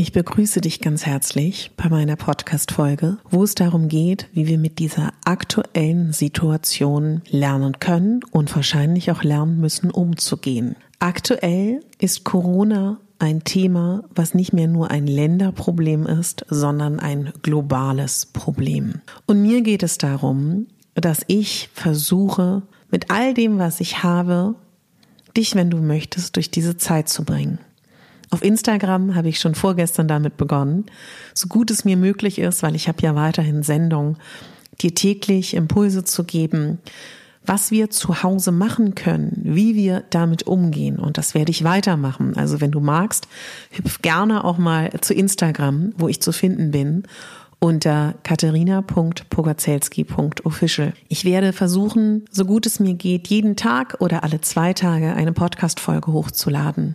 Ich begrüße dich ganz herzlich bei meiner Podcast-Folge, wo es darum geht, wie wir mit dieser aktuellen Situation lernen können und wahrscheinlich auch lernen müssen, umzugehen. Aktuell ist Corona ein Thema, was nicht mehr nur ein Länderproblem ist, sondern ein globales Problem. Und mir geht es darum, dass ich versuche, mit all dem, was ich habe, dich, wenn du möchtest, durch diese Zeit zu bringen. Auf Instagram habe ich schon vorgestern damit begonnen, so gut es mir möglich ist, weil ich habe ja weiterhin Sendung, dir täglich Impulse zu geben, was wir zu Hause machen können, wie wir damit umgehen. Und das werde ich weitermachen. Also wenn du magst, hüpf gerne auch mal zu Instagram, wo ich zu finden bin unter katharina.pogacelski.official. Ich werde versuchen, so gut es mir geht, jeden Tag oder alle zwei Tage eine Podcast-Folge hochzuladen.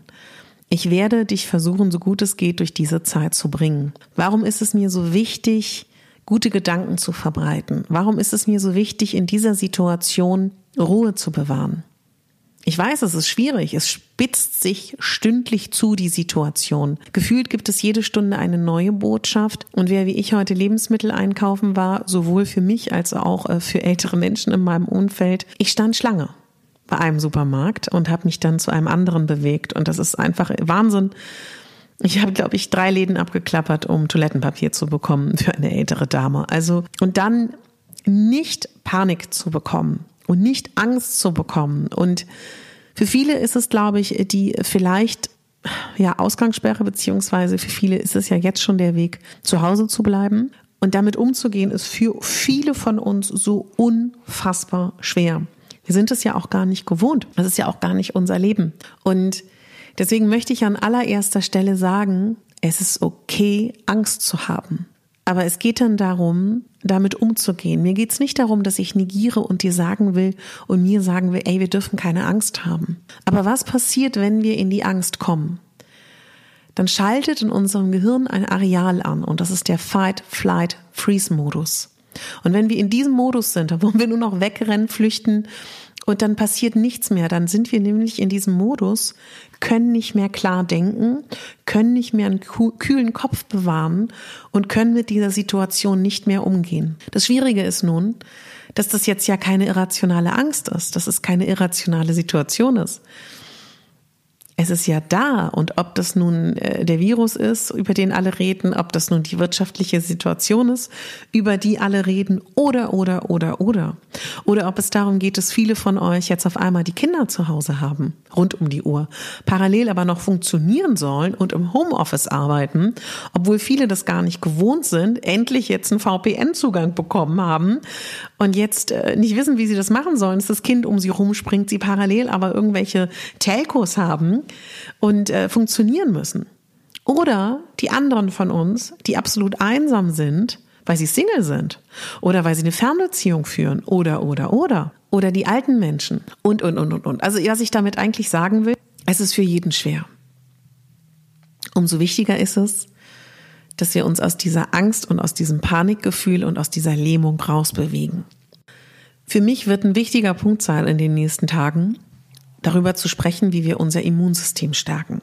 Ich werde dich versuchen, so gut es geht, durch diese Zeit zu bringen. Warum ist es mir so wichtig, gute Gedanken zu verbreiten? Warum ist es mir so wichtig, in dieser Situation Ruhe zu bewahren? Ich weiß, es ist schwierig. Es spitzt sich stündlich zu, die Situation. Gefühlt gibt es jede Stunde eine neue Botschaft. Und wer wie ich heute Lebensmittel einkaufen war, sowohl für mich als auch äh, für ältere Menschen in meinem Umfeld, ich stand Schlange bei einem Supermarkt und habe mich dann zu einem anderen bewegt. Und das ist einfach Wahnsinn. Ich habe, glaube ich, drei Läden abgeklappert, um Toilettenpapier zu bekommen für eine ältere Dame. Also, und dann nicht Panik zu bekommen und nicht Angst zu bekommen. Und für viele ist es, glaube ich, die vielleicht ja Ausgangssperre, beziehungsweise für viele ist es ja jetzt schon der Weg, zu Hause zu bleiben. Und damit umzugehen, ist für viele von uns so unfassbar schwer. Wir sind es ja auch gar nicht gewohnt. Das ist ja auch gar nicht unser Leben. Und deswegen möchte ich an allererster Stelle sagen, es ist okay, Angst zu haben. Aber es geht dann darum, damit umzugehen. Mir geht es nicht darum, dass ich negiere und dir sagen will und mir sagen will, ey, wir dürfen keine Angst haben. Aber was passiert, wenn wir in die Angst kommen? Dann schaltet in unserem Gehirn ein Areal an und das ist der Fight, Flight, Freeze-Modus. Und wenn wir in diesem Modus sind, dann wollen wir nur noch wegrennen, flüchten und dann passiert nichts mehr. Dann sind wir nämlich in diesem Modus, können nicht mehr klar denken, können nicht mehr einen kühlen Kopf bewahren und können mit dieser Situation nicht mehr umgehen. Das Schwierige ist nun, dass das jetzt ja keine irrationale Angst ist, dass es keine irrationale Situation ist, es ist ja da. Und ob das nun äh, der Virus ist, über den alle reden, ob das nun die wirtschaftliche Situation ist, über die alle reden, oder, oder, oder, oder. Oder ob es darum geht, dass viele von euch jetzt auf einmal die Kinder zu Hause haben, rund um die Uhr, parallel aber noch funktionieren sollen und im Homeoffice arbeiten, obwohl viele das gar nicht gewohnt sind, endlich jetzt einen VPN-Zugang bekommen haben und jetzt äh, nicht wissen, wie sie das machen sollen, dass das Kind um sie rumspringt, sie parallel aber irgendwelche Telcos haben und äh, funktionieren müssen. Oder die anderen von uns, die absolut einsam sind, weil sie Single sind oder weil sie eine Fernbeziehung führen oder, oder, oder. Oder die alten Menschen und, und, und, und, und. Also was ich damit eigentlich sagen will, es ist für jeden schwer. Umso wichtiger ist es, dass wir uns aus dieser Angst und aus diesem Panikgefühl und aus dieser Lähmung rausbewegen. Für mich wird ein wichtiger Punkt sein in den nächsten Tagen, darüber zu sprechen, wie wir unser Immunsystem stärken.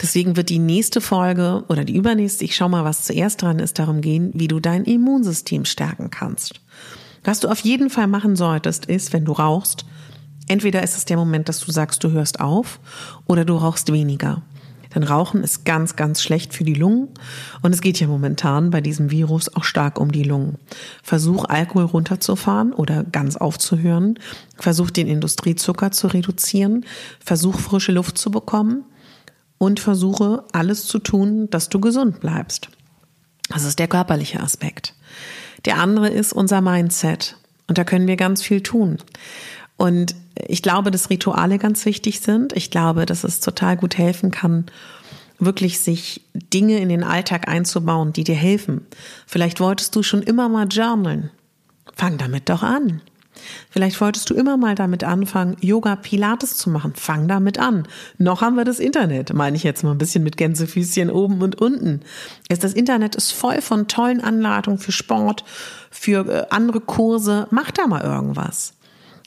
Deswegen wird die nächste Folge oder die übernächste, ich schau mal, was zuerst dran ist, darum gehen, wie du dein Immunsystem stärken kannst. Was du auf jeden Fall machen solltest, ist, wenn du rauchst, entweder ist es der Moment, dass du sagst, du hörst auf, oder du rauchst weniger. Denn Rauchen ist ganz, ganz schlecht für die Lungen. Und es geht ja momentan bei diesem Virus auch stark um die Lungen. Versuch Alkohol runterzufahren oder ganz aufzuhören. Versuch den Industriezucker zu reduzieren. Versuch frische Luft zu bekommen. Und versuche alles zu tun, dass du gesund bleibst. Das ist der körperliche Aspekt. Der andere ist unser Mindset. Und da können wir ganz viel tun. Und ich glaube, dass Rituale ganz wichtig sind. Ich glaube, dass es total gut helfen kann, wirklich sich Dinge in den Alltag einzubauen, die dir helfen. Vielleicht wolltest du schon immer mal journalen. Fang damit doch an. Vielleicht wolltest du immer mal damit anfangen, Yoga, Pilates zu machen. Fang damit an. Noch haben wir das Internet, meine ich jetzt mal ein bisschen mit Gänsefüßchen oben und unten. Das Internet ist voll von tollen Anleitungen für Sport, für äh, andere Kurse. Mach da mal irgendwas.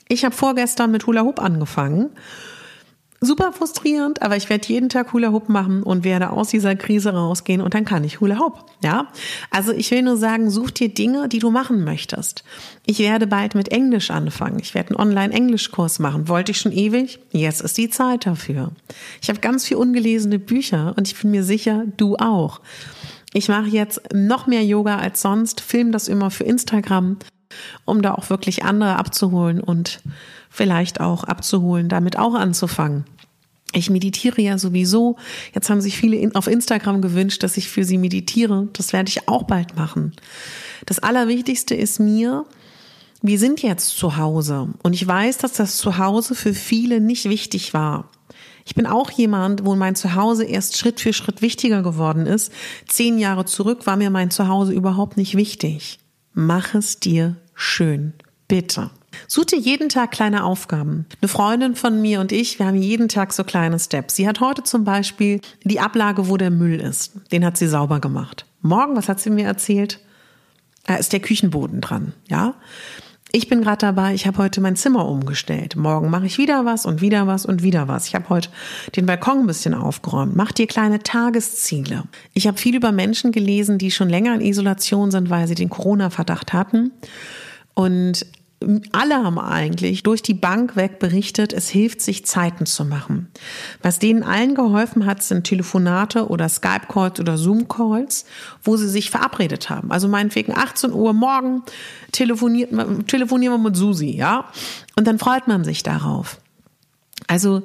Ich habe vorgestern mit Hula Hoop angefangen. Super frustrierend, aber ich werde jeden Tag Hula Hoop machen und werde aus dieser Krise rausgehen und dann kann ich Hula Hoop. Ja, also ich will nur sagen, such dir Dinge, die du machen möchtest. Ich werde bald mit Englisch anfangen. Ich werde einen Online-Englisch-Kurs machen. Wollte ich schon ewig? Jetzt ist die Zeit dafür. Ich habe ganz viel ungelesene Bücher und ich bin mir sicher, du auch. Ich mache jetzt noch mehr Yoga als sonst, film das immer für Instagram um da auch wirklich andere abzuholen und vielleicht auch abzuholen, damit auch anzufangen. Ich meditiere ja sowieso. Jetzt haben sich viele auf Instagram gewünscht, dass ich für sie meditiere. Das werde ich auch bald machen. Das Allerwichtigste ist mir, wir sind jetzt zu Hause und ich weiß, dass das Zuhause für viele nicht wichtig war. Ich bin auch jemand, wo mein Zuhause erst Schritt für Schritt wichtiger geworden ist. Zehn Jahre zurück war mir mein Zuhause überhaupt nicht wichtig. Mach es dir schön. Bitte. Such dir jeden Tag kleine Aufgaben. Eine Freundin von mir und ich, wir haben jeden Tag so kleine Steps. Sie hat heute zum Beispiel die Ablage, wo der Müll ist. Den hat sie sauber gemacht. Morgen, was hat sie mir erzählt? Da ist der Küchenboden dran, ja? Ich bin gerade dabei, ich habe heute mein Zimmer umgestellt. Morgen mache ich wieder was und wieder was und wieder was. Ich habe heute den Balkon ein bisschen aufgeräumt. Mach dir kleine Tagesziele. Ich habe viel über Menschen gelesen, die schon länger in Isolation sind, weil sie den Corona-Verdacht hatten. Und alle haben eigentlich durch die Bank weg berichtet, es hilft sich Zeiten zu machen. Was denen allen geholfen hat, sind Telefonate oder Skype-Calls oder Zoom-Calls, wo sie sich verabredet haben. Also meinetwegen 18 Uhr morgen telefoniert, telefonieren wir mit Susi, ja? Und dann freut man sich darauf. Also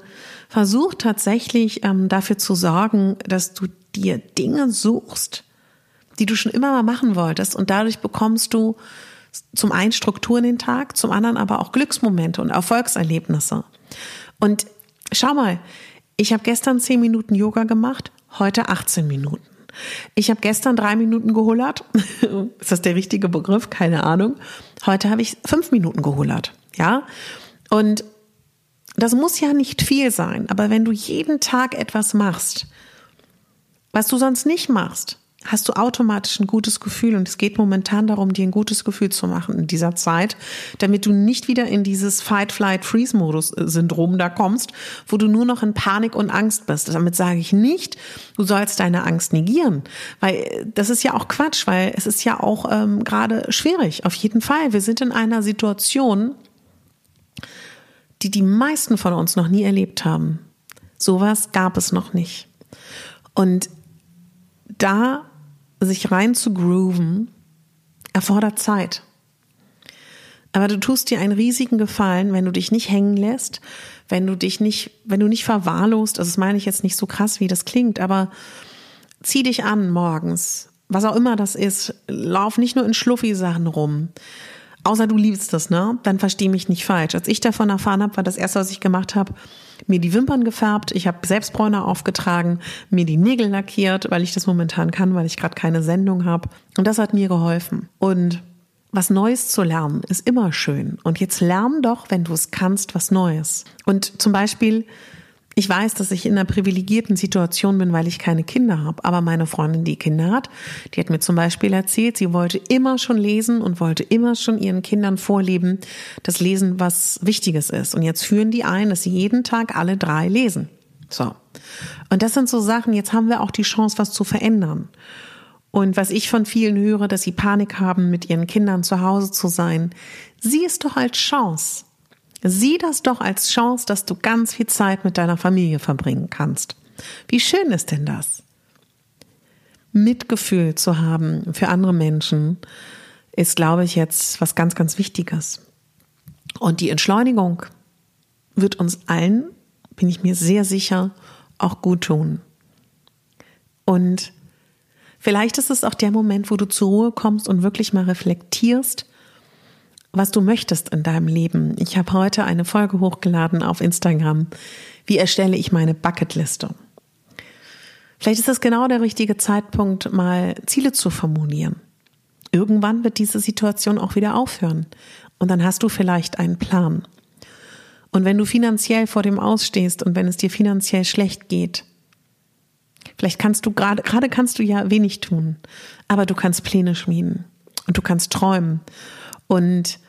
versuch tatsächlich ähm, dafür zu sorgen, dass du dir Dinge suchst, die du schon immer mal machen wolltest und dadurch bekommst du zum einen Struktur in den Tag, zum anderen aber auch Glücksmomente und Erfolgserlebnisse. Und schau mal, ich habe gestern zehn Minuten Yoga gemacht, heute 18 Minuten. Ich habe gestern drei Minuten gehullert. Ist das der richtige Begriff? Keine Ahnung. Heute habe ich fünf Minuten gehullert. Ja. Und das muss ja nicht viel sein, aber wenn du jeden Tag etwas machst, was du sonst nicht machst, hast du automatisch ein gutes Gefühl. Und es geht momentan darum, dir ein gutes Gefühl zu machen in dieser Zeit, damit du nicht wieder in dieses Fight, Flight, Freeze-Modus-Syndrom da kommst, wo du nur noch in Panik und Angst bist. Damit sage ich nicht, du sollst deine Angst negieren, weil das ist ja auch Quatsch, weil es ist ja auch ähm, gerade schwierig. Auf jeden Fall. Wir sind in einer Situation, die die meisten von uns noch nie erlebt haben. Sowas gab es noch nicht. Und da sich rein zu grooven, erfordert Zeit. Aber du tust dir einen riesigen Gefallen, wenn du dich nicht hängen lässt, wenn du dich nicht, wenn du nicht verwahrlost, also das meine ich jetzt nicht so krass, wie das klingt, aber zieh dich an morgens, was auch immer das ist, lauf nicht nur in Schluffi-Sachen rum. Außer du liebst das, ne? Dann versteh mich nicht falsch. Als ich davon erfahren habe, war das erste, was ich gemacht habe, mir die Wimpern gefärbt, ich habe Selbstbräuner aufgetragen, mir die Nägel lackiert, weil ich das momentan kann, weil ich gerade keine Sendung habe. Und das hat mir geholfen. Und was Neues zu lernen ist immer schön. Und jetzt lern doch, wenn du es kannst, was Neues. Und zum Beispiel Ich weiß, dass ich in einer privilegierten Situation bin, weil ich keine Kinder habe. Aber meine Freundin, die Kinder hat, die hat mir zum Beispiel erzählt, sie wollte immer schon lesen und wollte immer schon ihren Kindern vorleben, das Lesen was Wichtiges ist. Und jetzt führen die ein, dass sie jeden Tag alle drei lesen. So. Und das sind so Sachen, jetzt haben wir auch die Chance, was zu verändern. Und was ich von vielen höre, dass sie Panik haben, mit ihren Kindern zu Hause zu sein, sieh es doch als Chance. Sieh das doch als Chance, dass du ganz viel Zeit mit deiner Familie verbringen kannst. Wie schön ist denn das? Mitgefühl zu haben für andere Menschen ist, glaube ich, jetzt was ganz, ganz Wichtiges. Und die Entschleunigung wird uns allen, bin ich mir sehr sicher, auch gut tun. Und vielleicht ist es auch der Moment, wo du zur Ruhe kommst und wirklich mal reflektierst, was du möchtest in deinem Leben. Ich habe heute eine Folge hochgeladen auf Instagram. Wie erstelle ich meine Bucketliste? Vielleicht ist das genau der richtige Zeitpunkt, mal Ziele zu formulieren. Irgendwann wird diese Situation auch wieder aufhören. Und dann hast du vielleicht einen Plan. Und wenn du finanziell vor dem ausstehst und wenn es dir finanziell schlecht geht, vielleicht kannst du gerade, gerade kannst du ja wenig tun, aber du kannst Pläne schmieden und du kannst träumen. Und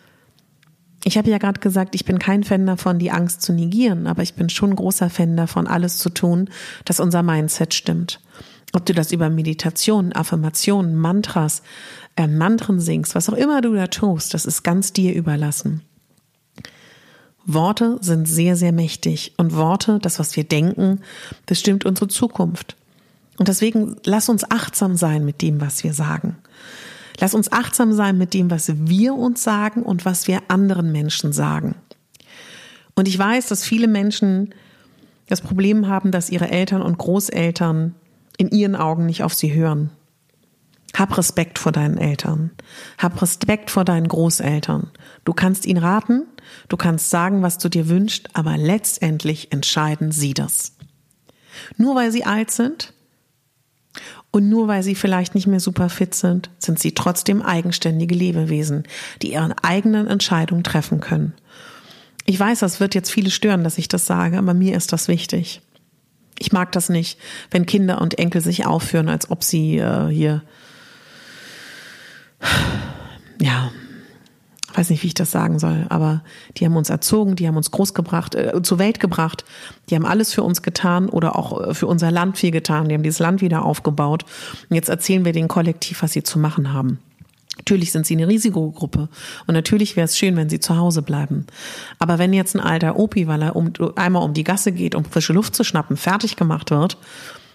ich habe ja gerade gesagt, ich bin kein Fan davon, die Angst zu negieren, aber ich bin schon großer Fan davon, alles zu tun, dass unser Mindset stimmt. Ob du das über Meditation, Affirmationen, Mantras, äh, Mantren singst, was auch immer du da tust, das ist ganz dir überlassen. Worte sind sehr, sehr mächtig und Worte, das, was wir denken, bestimmt unsere Zukunft. Und deswegen lass uns achtsam sein mit dem, was wir sagen. Lass uns achtsam sein mit dem, was wir uns sagen und was wir anderen Menschen sagen. Und ich weiß, dass viele Menschen das Problem haben, dass ihre Eltern und Großeltern in ihren Augen nicht auf sie hören. Hab Respekt vor deinen Eltern. Hab Respekt vor deinen Großeltern. Du kannst ihnen raten, du kannst sagen, was du dir wünschst, aber letztendlich entscheiden sie das. Nur weil sie alt sind und nur weil sie vielleicht nicht mehr super fit sind, sind sie trotzdem eigenständige Lebewesen, die ihre eigenen Entscheidungen treffen können. Ich weiß, das wird jetzt viele stören, dass ich das sage, aber mir ist das wichtig. Ich mag das nicht, wenn Kinder und Enkel sich aufführen, als ob sie äh, hier ja weiß nicht, wie ich das sagen soll, aber die haben uns erzogen, die haben uns großgebracht, äh, zur Welt gebracht, die haben alles für uns getan oder auch äh, für unser Land viel getan, die haben dieses Land wieder aufgebaut und jetzt erzählen wir den Kollektiv, was sie zu machen haben. Natürlich sind sie eine Risikogruppe und natürlich wäre es schön, wenn sie zu Hause bleiben. Aber wenn jetzt ein alter Opi, weil er um, einmal um die Gasse geht, um frische Luft zu schnappen, fertig gemacht wird,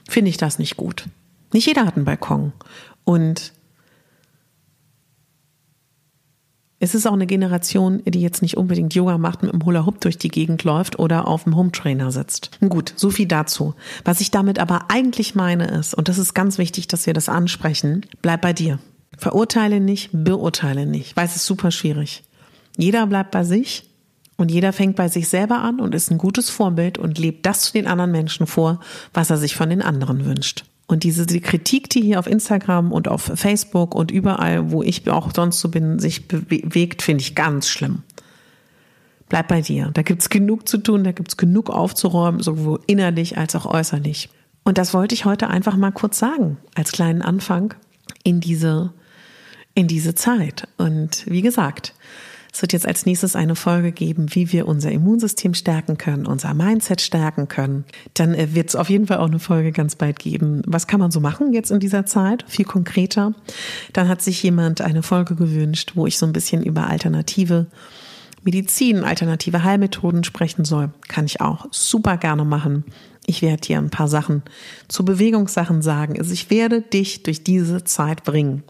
finde ich das nicht gut. Nicht jeder hat einen Balkon. Und Es ist auch eine Generation, die jetzt nicht unbedingt Yoga macht, mit einem Hula Hoop durch die Gegend läuft oder auf dem Home Trainer sitzt. Gut, so viel dazu. Was ich damit aber eigentlich meine ist, und das ist ganz wichtig, dass wir das ansprechen, bleib bei dir. Verurteile nicht, beurteile nicht, weil es ist super schwierig. Jeder bleibt bei sich und jeder fängt bei sich selber an und ist ein gutes Vorbild und lebt das zu den anderen Menschen vor, was er sich von den anderen wünscht. Und diese die Kritik, die hier auf Instagram und auf Facebook und überall, wo ich auch sonst so bin, sich bewegt, finde ich ganz schlimm. Bleib bei dir. Da gibt's genug zu tun, da gibt's genug aufzuräumen, sowohl innerlich als auch äußerlich. Und das wollte ich heute einfach mal kurz sagen, als kleinen Anfang in diese, in diese Zeit. Und wie gesagt, es wird jetzt als nächstes eine Folge geben, wie wir unser Immunsystem stärken können, unser Mindset stärken können. Dann äh, wird es auf jeden Fall auch eine Folge ganz bald geben. Was kann man so machen jetzt in dieser Zeit? Viel konkreter. Dann hat sich jemand eine Folge gewünscht, wo ich so ein bisschen über alternative Medizin, alternative Heilmethoden sprechen soll. Kann ich auch super gerne machen. Ich werde dir ein paar Sachen zu Bewegungssachen sagen. Also ich werde dich durch diese Zeit bringen.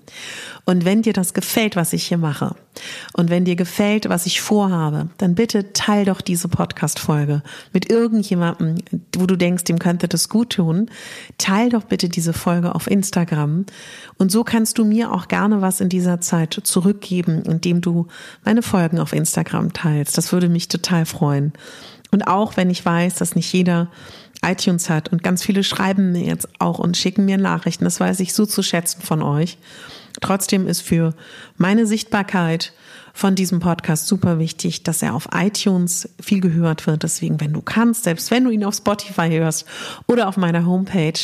Und wenn dir das gefällt, was ich hier mache, und wenn dir gefällt, was ich vorhabe, dann bitte teil doch diese Podcast-Folge mit irgendjemandem, wo du denkst, dem könnte das gut tun. Teil doch bitte diese Folge auf Instagram. Und so kannst du mir auch gerne was in dieser Zeit zurückgeben, indem du meine Folgen auf Instagram teilst. Das würde mich total freuen. Und auch wenn ich weiß, dass nicht jeder iTunes hat und ganz viele schreiben mir jetzt auch und schicken mir Nachrichten, das weiß ich so zu schätzen von euch. Trotzdem ist für meine Sichtbarkeit von diesem Podcast super wichtig, dass er auf iTunes viel gehört wird. Deswegen, wenn du kannst, selbst wenn du ihn auf Spotify hörst oder auf meiner Homepage,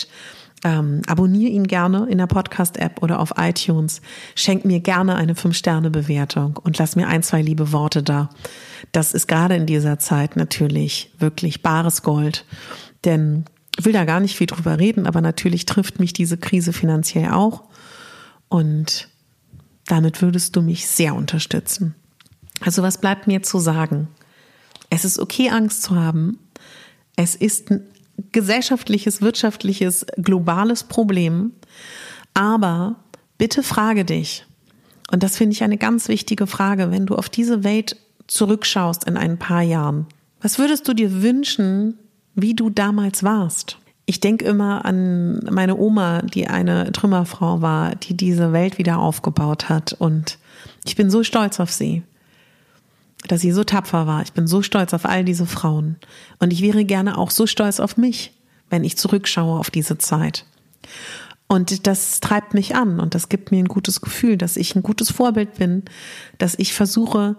ähm, abonniere ihn gerne in der Podcast-App oder auf iTunes. Schenk mir gerne eine 5-Sterne-Bewertung und lass mir ein, zwei liebe Worte da. Das ist gerade in dieser Zeit natürlich wirklich bares Gold. Denn ich will da gar nicht viel drüber reden, aber natürlich trifft mich diese Krise finanziell auch. Und damit würdest du mich sehr unterstützen. Also was bleibt mir zu sagen? Es ist okay, Angst zu haben. Es ist ein gesellschaftliches, wirtschaftliches, globales Problem. Aber bitte frage dich, und das finde ich eine ganz wichtige Frage, wenn du auf diese Welt zurückschaust in ein paar Jahren. Was würdest du dir wünschen, wie du damals warst? Ich denke immer an meine Oma, die eine Trümmerfrau war, die diese Welt wieder aufgebaut hat. Und ich bin so stolz auf sie dass sie so tapfer war. Ich bin so stolz auf all diese Frauen. Und ich wäre gerne auch so stolz auf mich, wenn ich zurückschaue auf diese Zeit. Und das treibt mich an und das gibt mir ein gutes Gefühl, dass ich ein gutes Vorbild bin, dass ich versuche,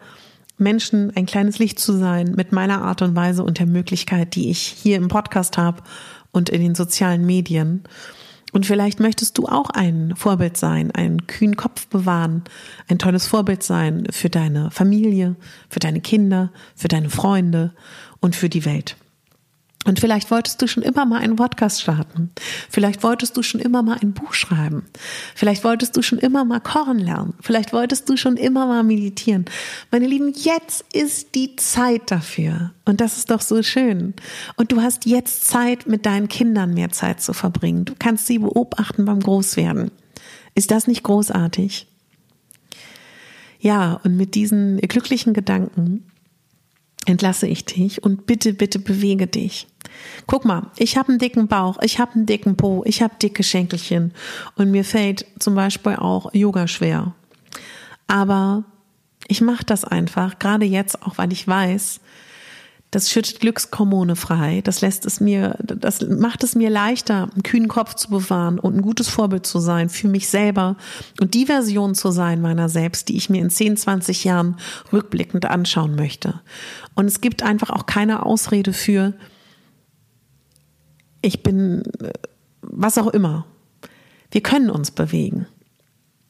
Menschen ein kleines Licht zu sein mit meiner Art und Weise und der Möglichkeit, die ich hier im Podcast habe und in den sozialen Medien. Und vielleicht möchtest du auch ein Vorbild sein, einen kühnen Kopf bewahren, ein tolles Vorbild sein für deine Familie, für deine Kinder, für deine Freunde und für die Welt. Und vielleicht wolltest du schon immer mal einen Podcast starten. Vielleicht wolltest du schon immer mal ein Buch schreiben. Vielleicht wolltest du schon immer mal kochen lernen. Vielleicht wolltest du schon immer mal meditieren. Meine Lieben, jetzt ist die Zeit dafür. Und das ist doch so schön. Und du hast jetzt Zeit, mit deinen Kindern mehr Zeit zu verbringen. Du kannst sie beobachten beim Großwerden. Ist das nicht großartig? Ja, und mit diesen glücklichen Gedanken entlasse ich dich und bitte, bitte bewege dich. Guck mal, ich habe einen dicken Bauch, ich habe einen dicken Po, ich habe dicke Schenkelchen und mir fällt zum Beispiel auch Yoga schwer. Aber ich mache das einfach, gerade jetzt auch, weil ich weiß, das schüttet Glückshormone frei. Das lässt es mir, das macht es mir leichter, einen kühnen Kopf zu bewahren und ein gutes Vorbild zu sein für mich selber und die Version zu sein meiner selbst, die ich mir in 10, 20 Jahren rückblickend anschauen möchte. Und es gibt einfach auch keine Ausrede für, ich bin, was auch immer. Wir können uns bewegen.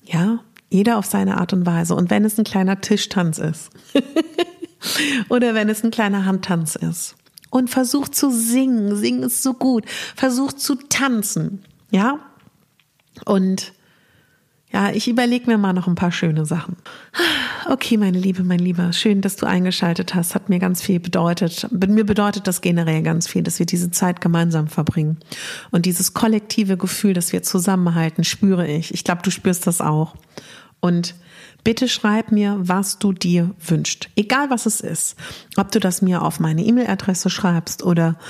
Ja, jeder auf seine Art und Weise. Und wenn es ein kleiner Tischtanz ist. Oder wenn es ein kleiner Handtanz ist. Und versucht zu singen. Singen ist so gut. Versucht zu tanzen. Ja? Und ja, ich überlege mir mal noch ein paar schöne Sachen. Okay, meine Liebe, mein Lieber, schön, dass du eingeschaltet hast. Hat mir ganz viel bedeutet. Mir bedeutet das generell ganz viel, dass wir diese Zeit gemeinsam verbringen. Und dieses kollektive Gefühl, dass wir zusammenhalten, spüre ich. Ich glaube, du spürst das auch. Und Bitte schreib mir, was du dir wünschst. Egal was es ist. Ob du das mir auf meine E-Mail-Adresse schreibst oder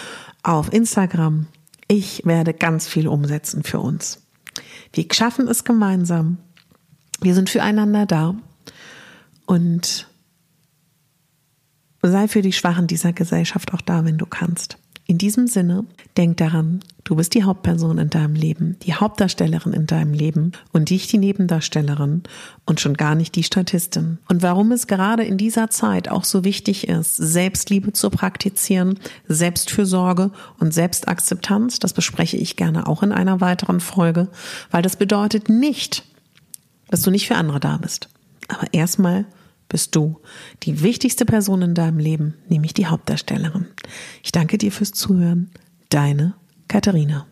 auf Instagram. Ich werde ganz viel umsetzen für uns. Wir schaffen es gemeinsam. Wir sind füreinander da. Und sei für die Schwachen dieser Gesellschaft auch da, wenn du kannst. In diesem Sinne, denk daran, du bist die Hauptperson in deinem Leben, die Hauptdarstellerin in deinem Leben und nicht die Nebendarstellerin und schon gar nicht die Statistin. Und warum es gerade in dieser Zeit auch so wichtig ist, Selbstliebe zu praktizieren, Selbstfürsorge und Selbstakzeptanz, das bespreche ich gerne auch in einer weiteren Folge, weil das bedeutet nicht, dass du nicht für andere da bist. Aber erstmal bist du die wichtigste Person in deinem Leben, nämlich die Hauptdarstellerin. Ich danke dir fürs Zuhören. Deine Katharina.